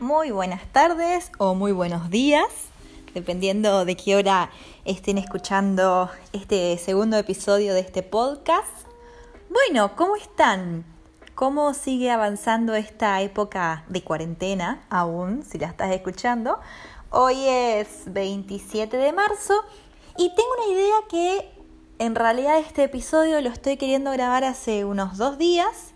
muy buenas tardes o muy buenos días, dependiendo de qué hora estén escuchando este segundo episodio de este podcast. Bueno, ¿cómo están? ¿Cómo sigue avanzando esta época de cuarentena aún, si la estás escuchando? Hoy es 27 de marzo y tengo una idea que en realidad este episodio lo estoy queriendo grabar hace unos dos días,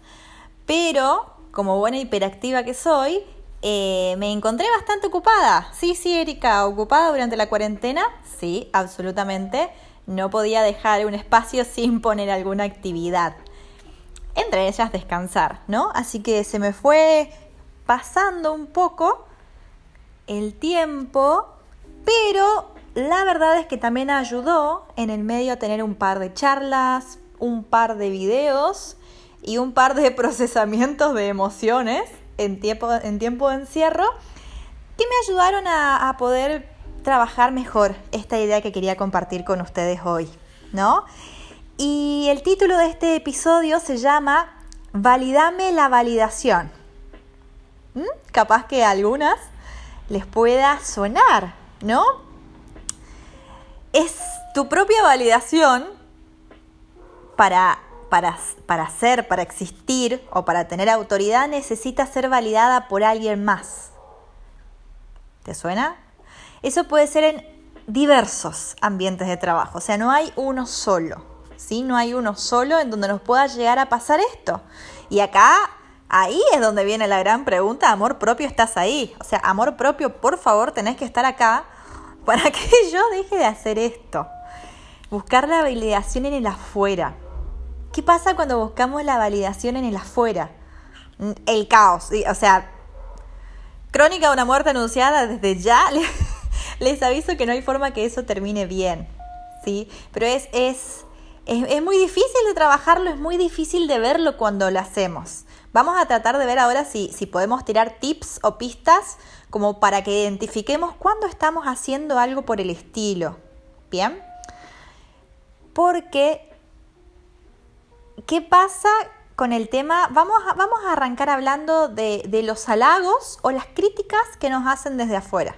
pero como buena hiperactiva que soy, eh, me encontré bastante ocupada. Sí, sí, Erika, ocupada durante la cuarentena. Sí, absolutamente. No podía dejar un espacio sin poner alguna actividad. Entre ellas descansar, ¿no? Así que se me fue pasando un poco el tiempo, pero la verdad es que también ayudó en el medio a tener un par de charlas, un par de videos y un par de procesamientos de emociones en tiempo, en tiempo de encierro que me ayudaron a, poder trabajar mejor esta idea que quería compartir con ustedes hoy, ¿no? Y el título de este episodio se llama Validame la validación. ¿Mm? Capaz que a algunas les pueda sonar, ¿no? Es tu propia validación para para, para ser, para existir o para tener autoridad necesita ser validada por alguien más. ¿Te suena? Eso puede ser en diversos ambientes de trabajo, o sea, no hay uno solo, ¿sí? No hay uno solo en donde nos pueda llegar a pasar esto. Y acá, ahí es donde viene la gran pregunta, amor propio, ¿estás ahí? O sea, amor propio, por favor, tenés que estar acá para que yo deje de hacer esto. Buscar la validación en el afuera. ¿Qué pasa cuando buscamos la validación en el afuera? El caos. O sea, crónica de una muerte anunciada desde ya. Les aviso que no hay forma que eso termine bien. ¿sí? Pero es, es, es, muy difícil de trabajarlo, es muy difícil de verlo cuando lo hacemos. Vamos a tratar de ver ahora si, si podemos tirar tips o pistas como para que identifiquemos cuándo estamos haciendo algo por el estilo. ¿Bien? Porque ¿qué pasa con el tema? Vamos a, vamos a arrancar hablando de, de los halagos o las críticas que nos hacen desde afuera.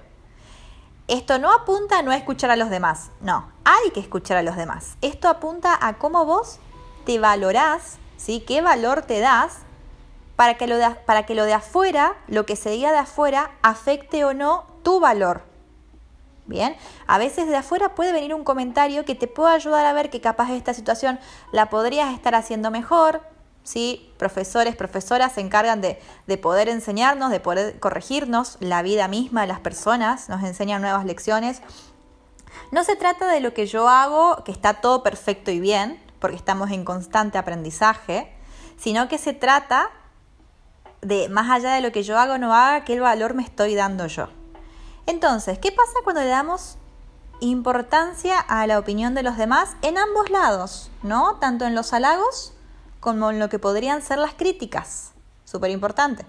Esto no apunta a no escuchar a los demás, no, hay que escuchar a los demás. Esto apunta a cómo vos te valorás, ¿sí? ¿Qué valor te das para que, lo de, para que lo de afuera, lo que se diga de afuera, afecte o no tu valor? Bien, a veces de afuera puede venir un comentario que te pueda ayudar a ver que capaz esta situación la podrías estar haciendo mejor. ¿sí? Profesores, profesoras se encargan de, de poder enseñarnos, de poder corregirnos. La vida misma de las personas nos enseñan nuevas lecciones. No se trata de lo que yo hago, que está todo perfecto y bien, porque estamos en constante aprendizaje, sino que se trata de, más allá de lo que yo hago o no haga, qué valor me estoy dando yo. Entonces, ¿qué pasa cuando le damos importancia a la opinión de los demás en ambos lados, ¿no? Tanto en los halagos como en lo que podrían ser las críticas. Súper importante.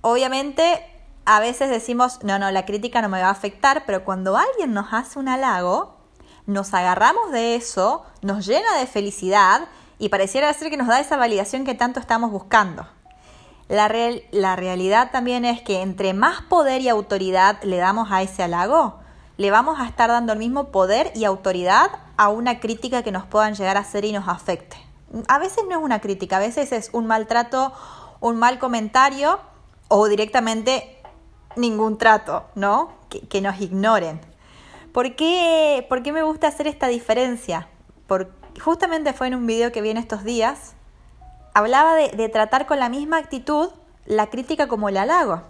Obviamente, a veces decimos, no, no, la crítica no me va a afectar, pero cuando alguien nos hace un halago, nos agarramos de eso, nos llena de felicidad y pareciera ser que nos da esa validación que tanto estamos buscando. La, la realidad también es que entre más poder y autoridad le damos a ese halago, le vamos a estar dando el mismo poder y autoridad a una crítica que nos puedan llegar a hacer y nos afecte. A veces no es una crítica, a veces es un maltrato, un mal comentario o directamente ningún trato, ¿no? Que, nos ignoren. ¿Por qué, ¿Por qué me gusta hacer esta diferencia? Porque justamente fue en un video que vi en estos días hablaba de, tratar con la misma actitud la crítica como el halago.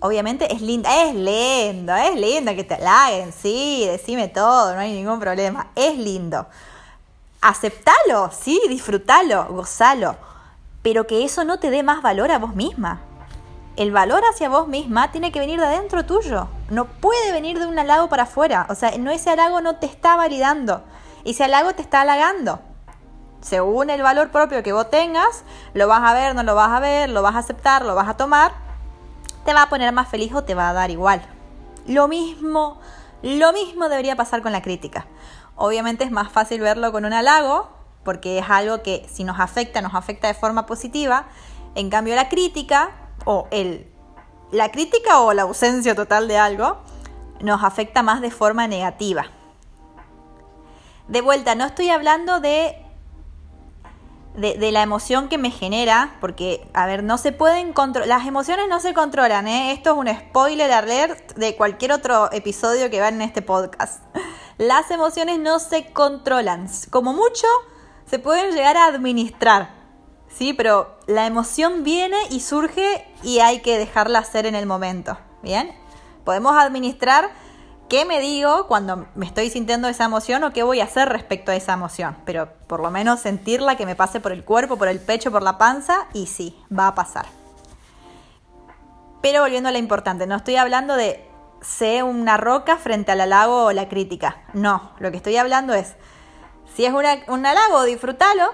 Obviamente es linda, es lindo, es lindo que te halaguen, sí, decime todo, no hay ningún problema, es lindo. Aceptalo, sí, disfrútalo, gozalo, pero que eso no te dé más valor a vos misma. El valor hacia vos misma tiene que venir de adentro tuyo, no puede venir de un halago para afuera, o sea, no ese halago no te está validando, ese halago te está halagando según el valor propio que vos tengas, lo vas a ver, no lo vas a ver, lo vas a aceptar, lo vas a tomar, te va a poner más feliz o te va a dar igual. Lo mismo, lo mismo debería pasar con la crítica. Obviamente es más fácil verlo con un halago, porque es algo que si nos afecta, nos afecta de forma positiva. En cambio la crítica o el, la crítica o la ausencia total de algo nos afecta más de forma negativa. De vuelta, no estoy hablando de, de, la emoción que me genera, porque, a ver, no se pueden controlar, las emociones no se controlan, ¿eh? Esto es un spoiler alert de cualquier otro episodio que vean en este podcast. Las emociones no se controlan, como mucho se pueden llegar a administrar, ¿sí? Pero la emoción viene y surge y hay que dejarla ser en el momento, ¿bien? Podemos administrar qué me digo cuando me estoy sintiendo esa emoción o qué voy a hacer respecto a esa emoción. Pero por lo menos sentirla que me pase por el cuerpo, por el pecho, por la panza y sí, va a pasar. Pero volviendo a lo importante, no estoy hablando de sé una roca frente al halago o la crítica. No, lo que estoy hablando es, si es un halago, disfrútalo.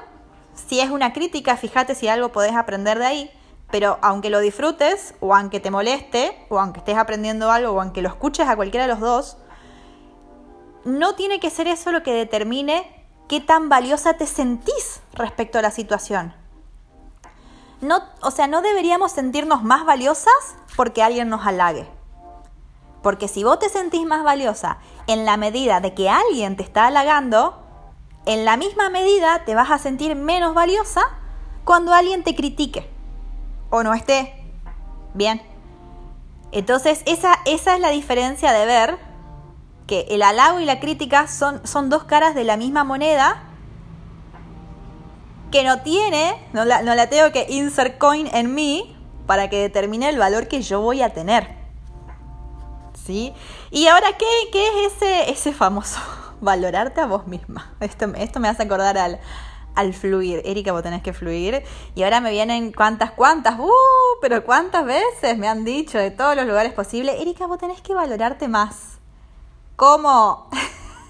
Si es una crítica, fíjate si algo podés aprender de ahí. Pero aunque lo disfrutes, o aunque te moleste, o aunque estés aprendiendo algo, o aunque lo escuches a cualquiera de los dos, no tiene que ser eso lo que determine qué tan valiosa te sentís respecto a la situación. No, o sea, no deberíamos sentirnos más valiosas porque alguien nos halague. Porque si vos te sentís más valiosa en la medida de que alguien te está halagando, en la misma medida te vas a sentir menos valiosa cuando alguien te critique o no esté. Bien. Entonces, esa, esa es la diferencia de ver que el halago y la crítica son, son dos caras de la misma moneda que no tiene, no la, no la tengo que insert coin en mí para que determine el valor que yo voy a tener. ¿Sí? Y ahora, ¿qué, qué es ese, ese famoso valorarte a vos misma? Esto, esto me hace acordar al, al fluir. Erika, vos tenés que fluir. Y ahora me vienen cuántas, cuántas, uh, pero cuántas veces me han dicho de todos los lugares posibles, Erika, vos tenés que valorarte más. ¿Cómo?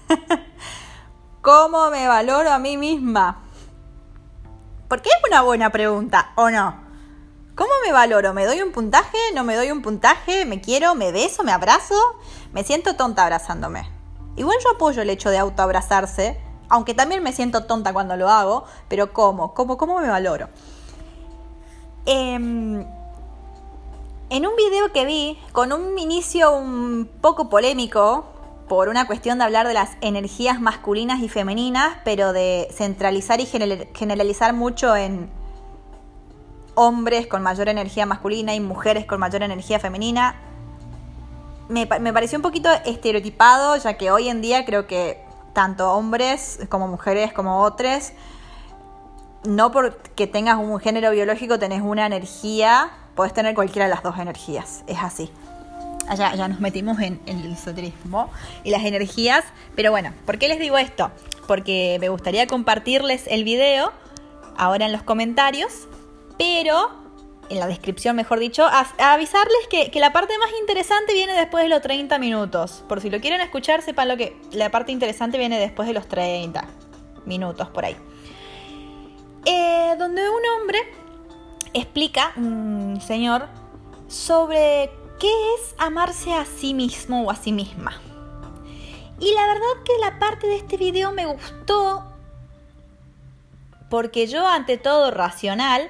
¿Cómo me valoro a mí misma? Porque es una buena pregunta, ¿o no? ¿Cómo me valoro? ¿Me doy un puntaje? ¿No me doy un puntaje? ¿Me quiero? ¿Me beso? ¿Me abrazo? Me siento tonta abrazándome. Igual yo apoyo el hecho de autoabrazarse, aunque también me siento tonta cuando lo hago, pero ¿cómo? ¿Cómo, cómo me valoro? Em, en un video que vi, con un inicio un poco polémico, por una cuestión de hablar de las energías masculinas y femeninas, pero de centralizar y generalizar mucho en hombres con mayor energía masculina y mujeres con mayor energía femenina, me, me pareció un poquito estereotipado, ya que hoy en día creo que tanto hombres como mujeres como otros. No porque tengas un género biológico tenés una energía, podés tener cualquiera de las dos energías, es así. Allá ya nos metimos en, el esoterismo y las energías, pero bueno, ¿por qué les digo esto? Porque me gustaría compartirles el video ahora en los comentarios, pero en la descripción, mejor dicho, a, avisarles que, la parte más interesante viene después de los 30 minutos. Por si lo quieren escuchar, sepan lo que la parte interesante viene después de los 30 minutos por ahí. Eh, donde un hombre explica, un señor, sobre qué es amarse a sí mismo o a sí misma. Y la verdad que la parte de este video me gustó porque yo ante todo racional,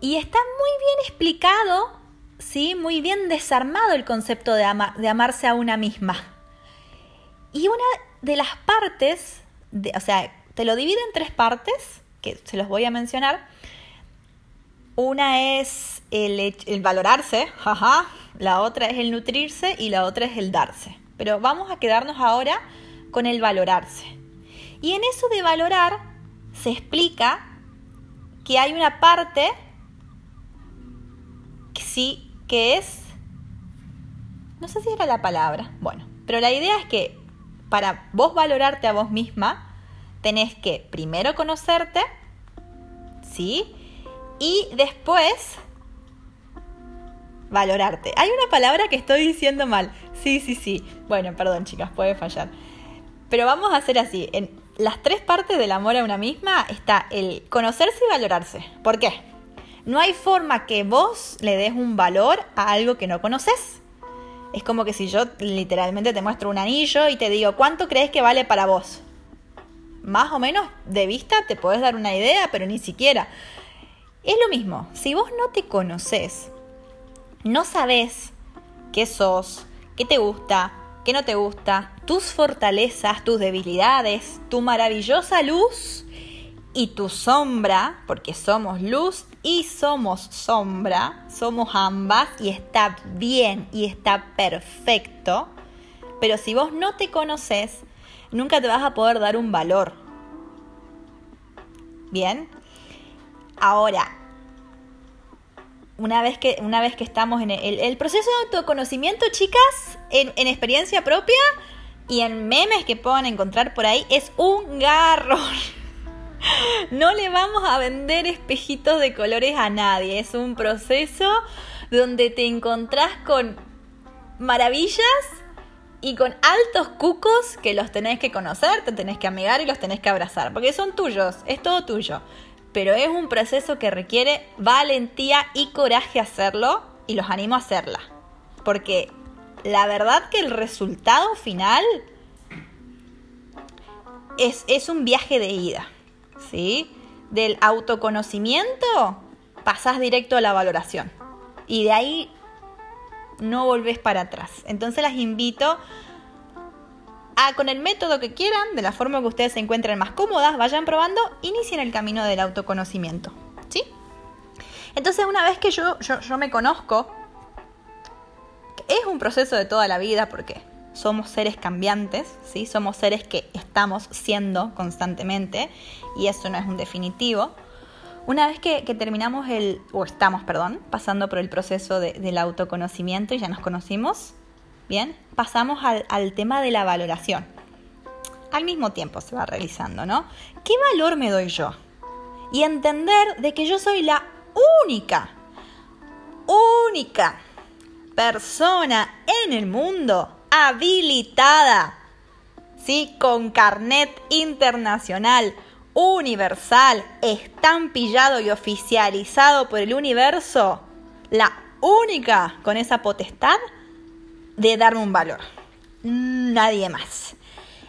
y está muy bien explicado, ¿sí? muy bien desarmado el concepto de, amarse a una misma. Y una de las partes, o sea, te lo divide en tres partes, que se los voy a mencionar. Una es el, el valorarse, jaja, la otra es el nutrirse y la otra es el darse. Pero vamos a quedarnos ahora con el valorarse. Y en eso de valorar se explica que hay una parte sí que es... No sé si era la palabra. Bueno, pero la idea es que para vos valorarte a vos misma, tenés que primero conocerte, ¿sí? Y después valorarte. Hay una palabra que estoy diciendo mal. Sí, sí, sí. Bueno, perdón chicas, puede fallar. Pero vamos a hacer así. En las tres partes del amor a una misma está el conocerse y valorarse. ¿Por qué? No hay forma que vos le des un valor a algo que no conoces. Es como que si yo literalmente te muestro un anillo y te digo, ¿cuánto crees que vale para vos? Más o menos de vista te puedes dar una idea, pero ni siquiera. Es lo mismo, si vos no te conoces, no sabes qué sos, qué te gusta, qué no te gusta, tus fortalezas, tus debilidades, tu maravillosa luz y tu sombra, porque somos luz y somos sombra, somos ambas y está bien y está perfecto. Pero si vos no te conoces, nunca te vas a poder dar un valor. Bien. Ahora, una vez que, una vez que estamos en el, proceso de autoconocimiento, chicas, en, en, experiencia propia y en memes que puedan encontrar por ahí, es un garrón. No le vamos a vender espejitos de colores a nadie. Es un proceso donde te encontrás con maravillas y con altos cucos que los tenés que conocer, te tenés que amigar y los tenés que abrazar, porque son tuyos, es todo tuyo. Pero es un proceso que requiere valentía y coraje hacerlo y los animo a hacerla. Porque la verdad que el resultado final es, es un viaje de ida. ¿Sí? Del autoconocimiento pasás directo a la valoración. Y de ahí no volvés para atrás. Entonces las invito a, con el método que quieran, de la forma que ustedes se encuentren más cómodas, vayan probando, inicien el camino del autoconocimiento. ¿Sí? Entonces una vez que yo, yo, me conozco, es un proceso de toda la vida porque somos seres cambiantes, ¿sí? somos seres que estamos siendo constantemente y eso no es un definitivo. Una vez que, terminamos el, o estamos, perdón, pasando por el proceso del autoconocimiento y ya nos conocimos, bien, pasamos al, al tema de la valoración. Al mismo tiempo se va realizando, ¿no? ¿Qué valor me doy yo? Y entender de que yo soy la única, única persona en el mundo habilitada, ¿sí? Con carnet internacional universal, estampillado y oficializado por el universo, la única con esa potestad de darme un valor. Nadie más.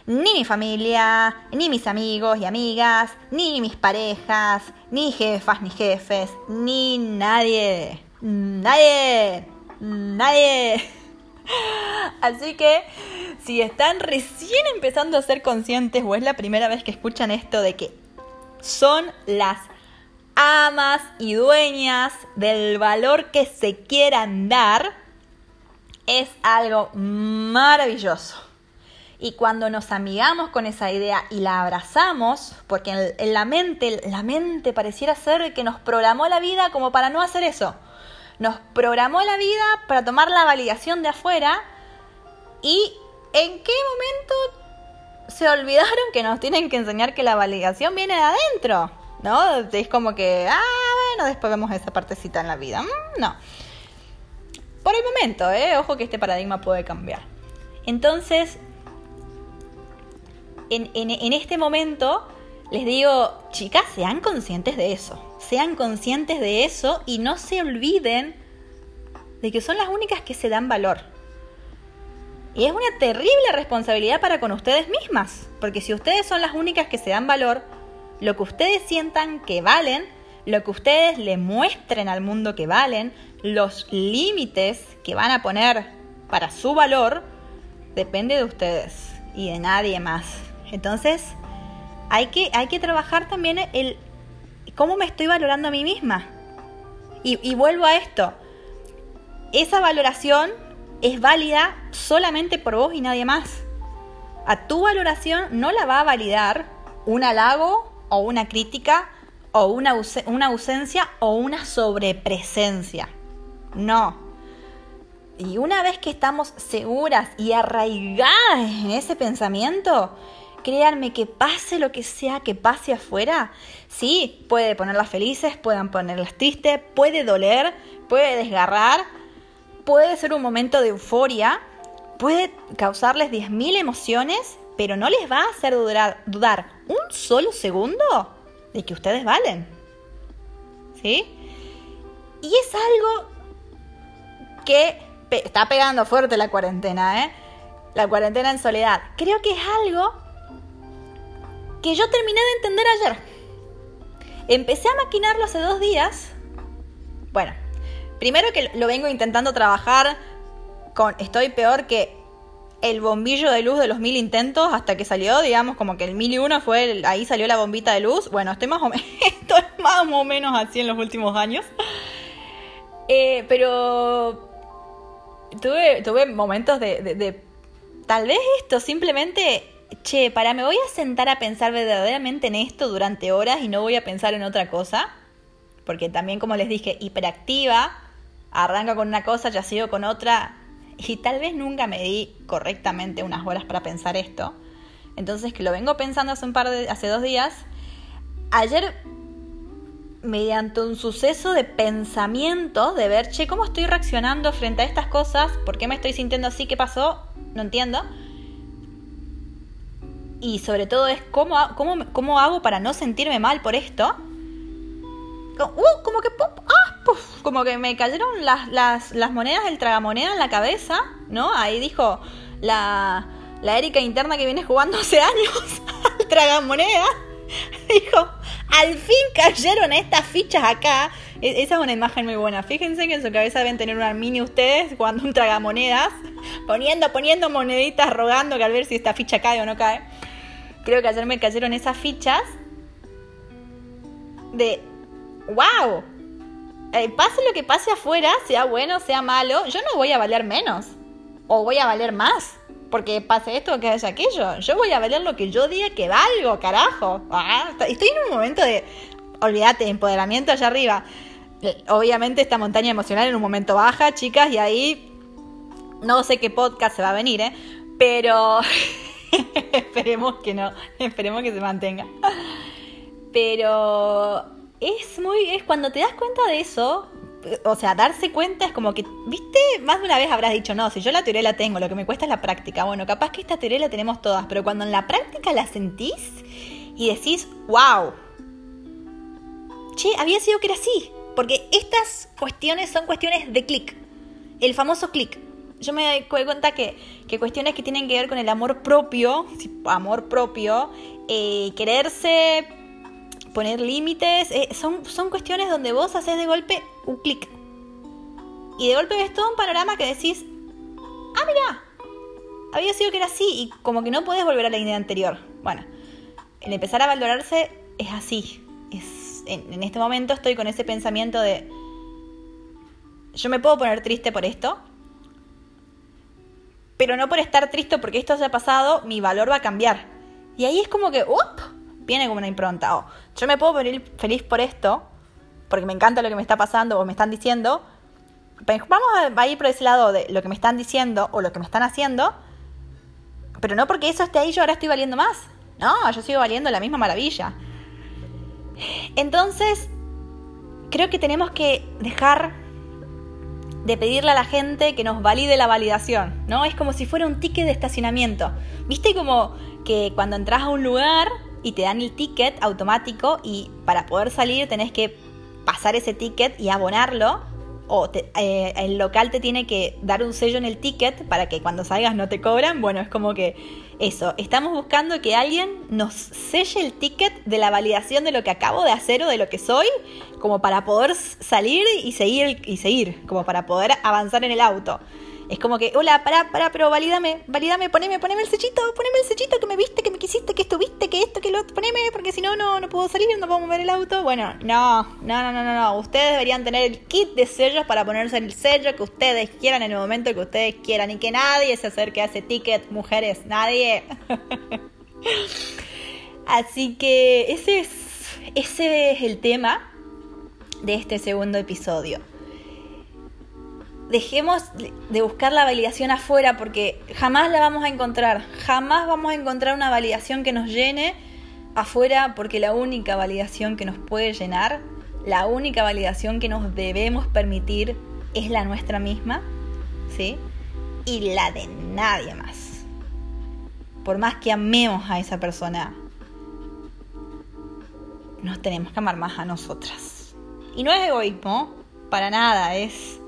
Ni mi familia, ni mis amigos y amigas, ni mis parejas, ni jefas ni jefes, ni nadie. Nadie. Nadie. Así que si están recién empezando a ser conscientes o es la primera vez que escuchan esto de que son las amas y dueñas del valor que se quieran dar, es algo maravilloso. Y cuando nos amigamos con esa idea y la abrazamos, porque en, la mente, la mente pareciera ser que nos programó la vida como para no hacer eso. Nos programó la vida para tomar la validación de afuera y en qué momento se olvidaron que nos tienen que enseñar que la validación viene de adentro, ¿no? Es como que, ah, bueno, después vemos esa partecita en la vida. Mm, no. Por el momento, ¿eh? Ojo que este paradigma puede cambiar. Entonces, en, en este momento, les digo, chicas, sean conscientes de eso. Sean conscientes de eso y no se olviden de que son las únicas que se dan valor. Y es una terrible responsabilidad para con ustedes mismas, porque si ustedes son las únicas que se dan valor, lo que ustedes sientan que valen, lo que ustedes le muestren al mundo que valen, los límites que van a poner para su valor, depende de ustedes y de nadie más. Entonces, hay que, hay que trabajar también el cómo me estoy valorando a mí misma. Y, vuelvo a esto. Esa valoración es válida solamente por vos y nadie más. A tu valoración no la va a validar un halago o una crítica o una, una ausencia o una sobrepresencia. No. Y una vez que estamos seguras y arraigadas en ese pensamiento, créanme que pase lo que sea que pase afuera, sí, puede ponerlas felices, pueden ponerlas tristes, puede doler, puede desgarrar, puede ser un momento de euforia, puede causarles 10.000 emociones, pero no les va a hacer dudar, dudar un solo segundo de que ustedes valen. ¿Sí? Y es algo que está pegando fuerte la cuarentena, ¿eh? La cuarentena en soledad. Creo que es algo que yo terminé de entender ayer. Empecé a maquinarlo hace dos días. Bueno, primero que lo vengo intentando trabajar con, estoy peor que el bombillo de luz de los mil intentos hasta que salió, digamos, como que el mil y uno fue, ahí salió la bombita de luz. Bueno, estoy más o, menos, más o menos así en los últimos años. Eh, pero tuve, tuve momentos de, tal vez esto, simplemente, che, para, me voy a sentar a pensar verdaderamente en esto durante horas y no voy a pensar en otra cosa. Porque también, como les dije, hiperactiva, arranca con una cosa, ya sigo con otra, y tal vez nunca me di correctamente unas horas para pensar esto. Entonces que lo vengo pensando hace un par de hace dos días. Ayer mediante un suceso de pensamiento, de ver, che, ¿cómo estoy reaccionando frente a estas cosas? ¿Por qué me estoy sintiendo así? ¿Qué pasó? No entiendo. Y sobre todo es cómo, cómo, cómo hago para no sentirme mal por esto. Uh, como que pop, como que me cayeron las, las, las monedas del tragamoneda en la cabeza, ¿no? Ahí dijo la, la Erika interna que viene jugando hace años al tragamoneda. Dijo, al fin cayeron estas fichas acá. E, esa es una imagen muy buena. Fíjense que en su cabeza deben tener una mini ustedes jugando un tragamonedas, poniendo, poniendo moneditas, rogando que al ver si esta ficha cae o no cae. Creo que ayer me cayeron esas fichas de, wow, eh, pase lo que pase afuera, sea bueno, sea malo, yo no voy a valer menos. O voy a valer más. Porque pase esto que haya aquello. Yo voy a valer lo que yo diga que valgo, carajo. Ah, estoy en un momento de. Olvídate, empoderamiento allá arriba. Eh, obviamente esta montaña emocional en un momento baja, chicas, y ahí. No sé qué podcast se va a venir, ¿eh? Pero. esperemos que no. Esperemos que se mantenga. Pero es muy, es cuando te das cuenta de eso, o sea, darse cuenta es como que, viste, más de una vez habrás dicho, no, si yo la teoría la tengo, lo que me cuesta es la práctica. Bueno, capaz que esta teoría la tenemos todas, pero cuando en la práctica la sentís y decís, wow, che, había sido que era así. Porque estas cuestiones son cuestiones de clic, el famoso clic. Yo me doy cuenta que, que, cuestiones que tienen que ver con el amor propio, amor propio, eh, quererse, poner límites, eh, son, son cuestiones donde vos haces de golpe un clic. Y de golpe ves todo un panorama que decís, ah, mira, había sido que era así y como que no puedes volver a la idea anterior. Bueno, el empezar a valorarse es así. Es, en este momento estoy con ese pensamiento de, yo me puedo poner triste por esto, pero no por estar triste porque esto haya pasado, mi valor va a cambiar. Y ahí es como que, ¡up! viene como una impronta. O yo me puedo venir feliz por esto, porque me encanta lo que me está pasando o me están diciendo. Vamos a ir por ese lado de lo que me están diciendo o lo que me están haciendo. Pero no porque eso esté ahí, yo ahora estoy valiendo más. No, yo sigo valiendo la misma maravilla. Entonces, creo que tenemos que dejar de pedirle a la gente que nos valide la validación, ¿no? Es como si fuera un ticket de estacionamiento. ¿Viste como que cuando entras a un lugar y te dan el ticket automático y para poder salir tenés que pasar ese ticket y abonarlo o eh, el local te tiene que dar un sello en el ticket para que cuando salgas no te cobran. Bueno, es como que eso, estamos buscando que alguien nos selle el ticket de la validación de lo que acabo de hacer o de lo que soy, como para poder salir y seguir y seguir, como para poder avanzar en el auto. Es como que, hola, pará, pará, pero valídame, valídame, poneme, poneme el sellito, poneme el sellito que me viste, que me quisiste, que estuviste, que esto, que lo otro, poneme, porque si no, no, no puedo salir, no puedo mover el auto. Bueno, no, no, no, no, no, no. Ustedes deberían tener el kit de sellos para ponerse el sello que ustedes quieran en el momento que ustedes quieran y que nadie se acerque a ese ticket, mujeres, nadie. Así que ese es, ese es el tema de este segundo episodio dejemos de buscar la validación afuera porque jamás la vamos a encontrar. Jamás vamos a encontrar una validación que nos llene afuera porque la única validación que nos puede llenar, la única validación que nos debemos permitir es la nuestra misma, ¿sí? Y la de nadie más. Por más que amemos a esa persona, nos tenemos que amar más a nosotras. Y no es egoísmo, para nada, es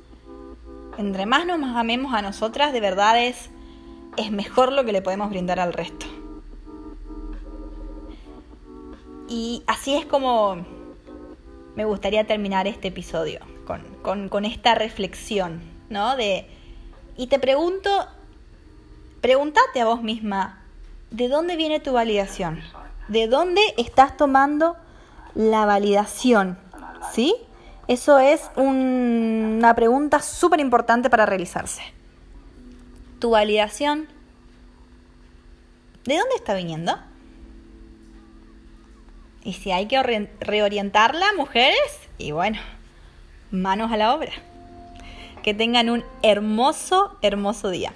entre más nos amemos a nosotras, de verdad es, es mejor lo que le podemos brindar al resto. Y así es como me gustaría terminar este episodio, con, esta reflexión, ¿no? De, y te pregunto, pregúntate a vos misma, ¿de dónde viene tu validación? ¿De dónde estás tomando la validación? ¿Sí? Eso es una pregunta súper importante para realizarse. ¿Tu validación de dónde está viniendo? Y si hay que reorientarla, mujeres, y bueno, manos a la obra. Que tengan un hermoso, hermoso día.